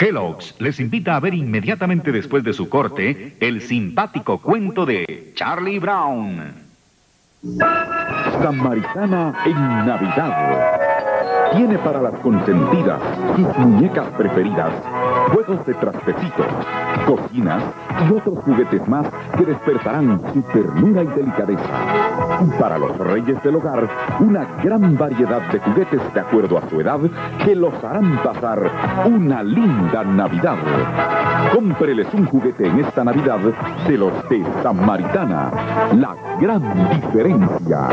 Kellogg's les invita a ver inmediatamente después de su corte el simpático cuento de Charlie Brown. Samaritana en Navidad. Tiene para las consentidas, sus muñecas preferidas, juegos de trastecitos, cocinas y otros juguetes más que despertarán su ternura y delicadeza. Y para los reyes del hogar, una gran variedad de juguetes de acuerdo a su edad que los harán pasar una linda Navidad. Cómpreles un juguete en esta Navidad de los de Samaritana. La gran diferencia.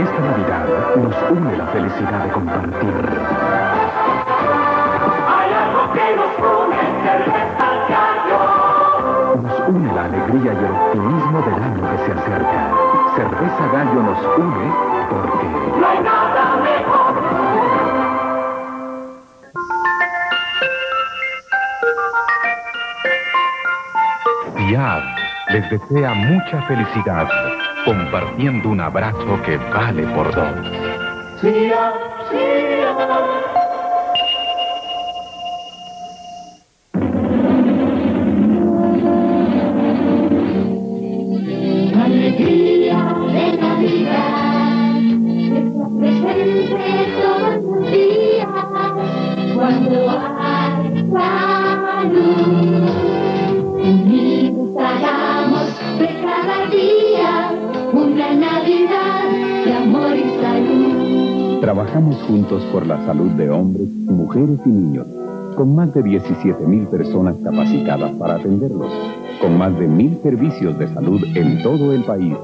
En esta Navidad nos une la felicidad de compartir. Hay algo que nos une, cerveza gallo. Nos une la alegría y el optimismo del año que se acerca. Cerveza Gallo nos une porque... No hay nada mejor. Les desea mucha felicidad, compartiendo un abrazo que vale por dos. Sia. Alegría Trabajamos juntos por la salud de hombres, mujeres y niños, con más de 17 mil personas capacitadas para atenderlos, con más de mil servicios de salud en todo el país,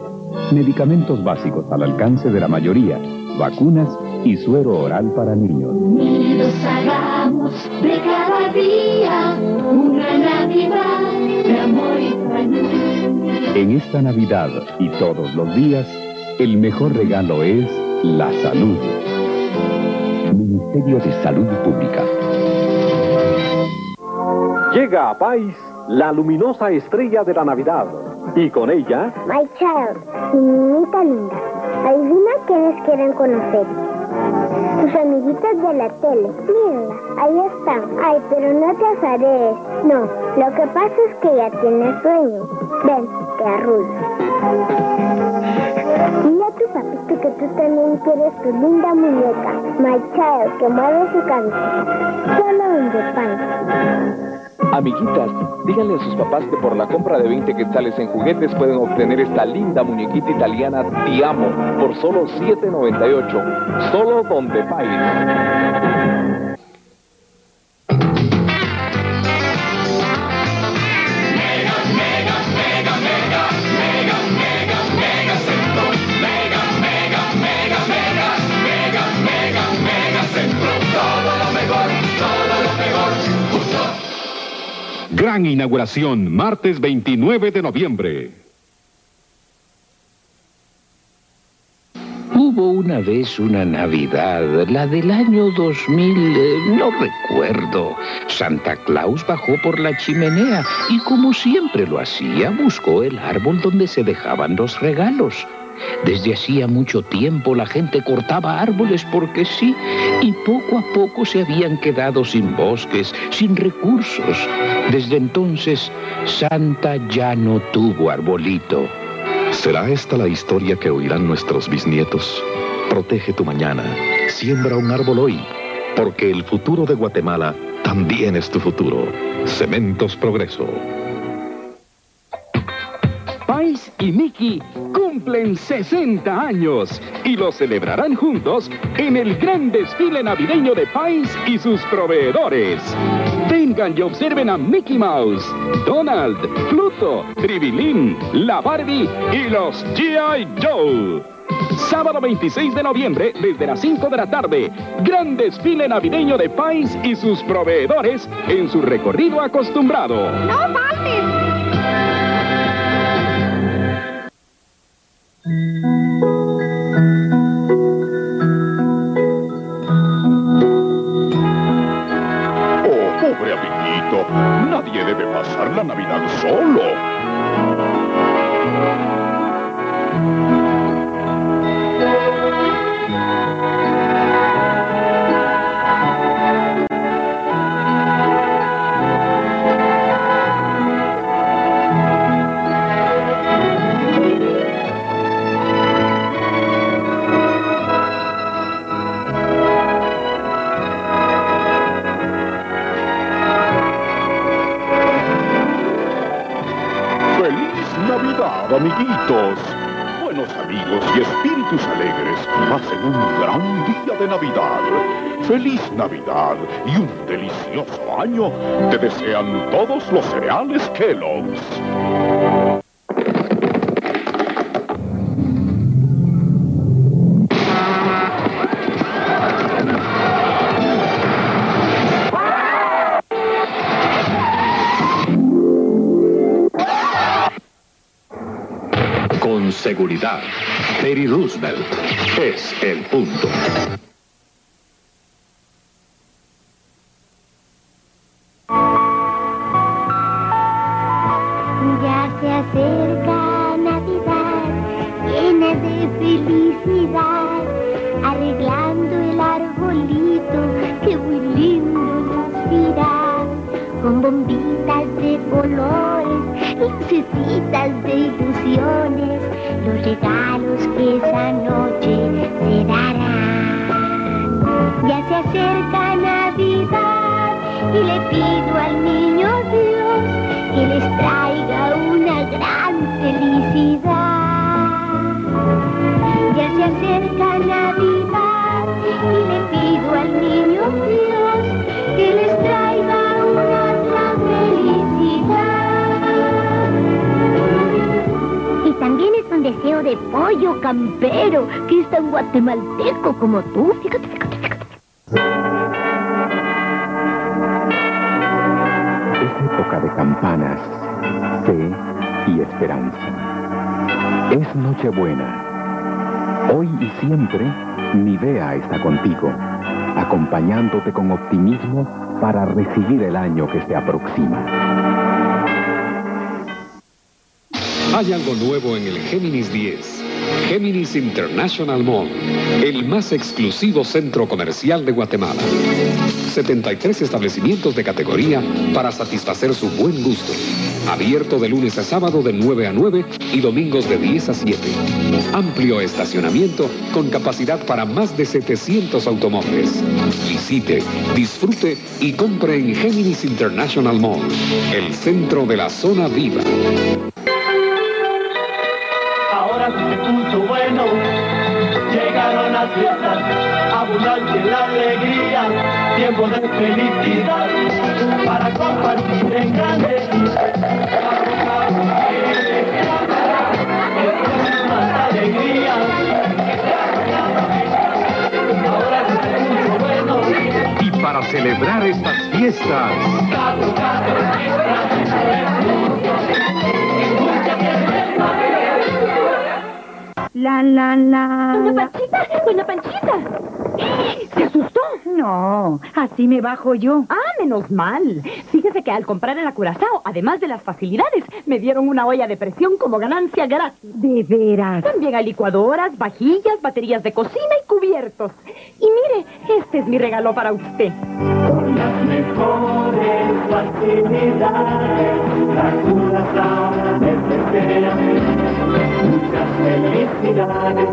medicamentos básicos al alcance de la mayoría, vacunas y suero oral para niños. Unidos hagamos de cada día una Navidad de amor y salud. En esta Navidad y todos los días, el mejor regalo es la salud. Ministerio de Salud Pública. Llega a Pais la luminosa estrella de la Navidad y con ella My Child, mi niñita linda. Adivina quiénes quieren conocer. Tus amiguitas de la tele. Mírenla, ahí están. Ay, pero no te azares. No, lo que pasa es que ya tienes sueño. Ven, arrullo. Dile a tu papito que tú también quieres tu linda muñeca. My Child, que mueve su cabeza. Solo en Japan. Amiguitas, díganle a sus papás que por la compra de 20 quetzales en juguetes pueden obtener esta linda muñequita italiana Ti Amo por solo 7.98. Solo donde Pais. Inauguración, martes 29 de noviembre. Hubo una vez una Navidad, la del año 2000, eh, no recuerdo. Santa Claus bajó por la chimenea y como siempre lo hacía, buscó el árbol donde se dejaban los regalos. Desde hacía mucho tiempo la gente cortaba árboles porque sí, y poco a poco se habían quedado sin bosques, sin recursos. Desde entonces, Santa ya no tuvo arbolito. ¿Será esta la historia que oirán nuestros bisnietos? Protege tu mañana. Siembra un árbol hoy. Porque el futuro de Guatemala también es tu futuro. Cementos Progreso. Pais y Mickey cumplen 60 años y lo celebrarán juntos en el gran desfile navideño de Pais y sus proveedores. Vengan y observen a Mickey Mouse, Donald, Pluto, Tribilín, la Barbie y los G.I. Joe. Sábado 26 de noviembre, desde las 5 de la tarde, gran desfile navideño de Pais y sus proveedores en su recorrido acostumbrado. ¡No faltes! Oh, pobre amiguito. Nadie debe pasar la Navidad solo. Navidad, amiguitos! Buenos amigos y espíritus alegres hacen un gran día de Navidad. ¡Feliz Navidad y un delicioso año! Te desean todos los cereales Kellogg's. Seguridad, Teddy Roosevelt es el punto. Ya se acerca Navidad, llena de felicidad, arreglando el arbolito que muy lindo lucirá, con bombitas de colores, lucecitas de ilusiones, los regalos que esa noche se darán. Ya se acerca Navidad y le pido al niño Dios que les traiga una gran felicidad. Ya se acerca Navidad de pollo campero que es tan guatemalteco como tú. Fíjate, fíjate, fíjate. Es época de campanas, fe y esperanza. Es Nochebuena. Hoy y siempre, Nivea está contigo, acompañándote con optimismo para recibir el año que se aproxima. Hay algo nuevo en el Géminis 10. Géminis International Mall, el más exclusivo centro comercial de Guatemala. 73 establecimientos de categoría para satisfacer su buen gusto. Abierto de lunes a sábado de 9 a 9 y domingos de 10 a 7. Amplio estacionamiento con capacidad para más de 700 automóviles. Visite, disfrute y compre en Géminis International Mall, el centro de la zona viva. Fiestas, abundante la alegría, tiempo de felicidad, para compartir en grande. Y para celebrar estas fiestas, La, la, la. Doña la. Panchita, doña Panchita. ¿Se asustó? No, así me bajo yo. Ah, menos mal. Fíjese que al comprar en la Curazao, además de las facilidades, me dieron una olla de presión como ganancia gratis. De veras. También hay licuadoras, vajillas, baterías de cocina y cubiertos. Y mire, este es mi regalo para usted. Con las mejores facilidades, la Curazao felicidades.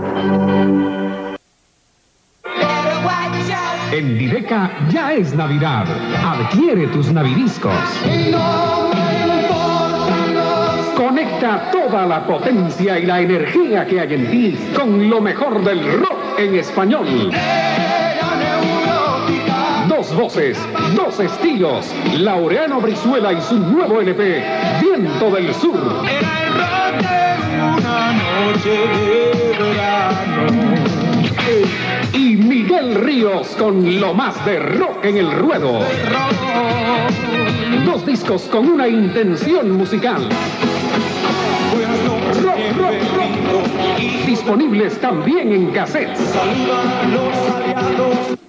en Diveca ya es Navidad. Adquiere tus navidiscos. Conecta toda la potencia y la energía que hay en ti con lo mejor del rock en español. Dos voces, dos estilos. Laureano Brizuela y su nuevo LP, Viento del Sur. Y Miguel Ríos con lo más de rock en el ruedo. Dos discos con una intención musical. Rock, rock, rock. Disponibles también en cassettes. Saludan los aliados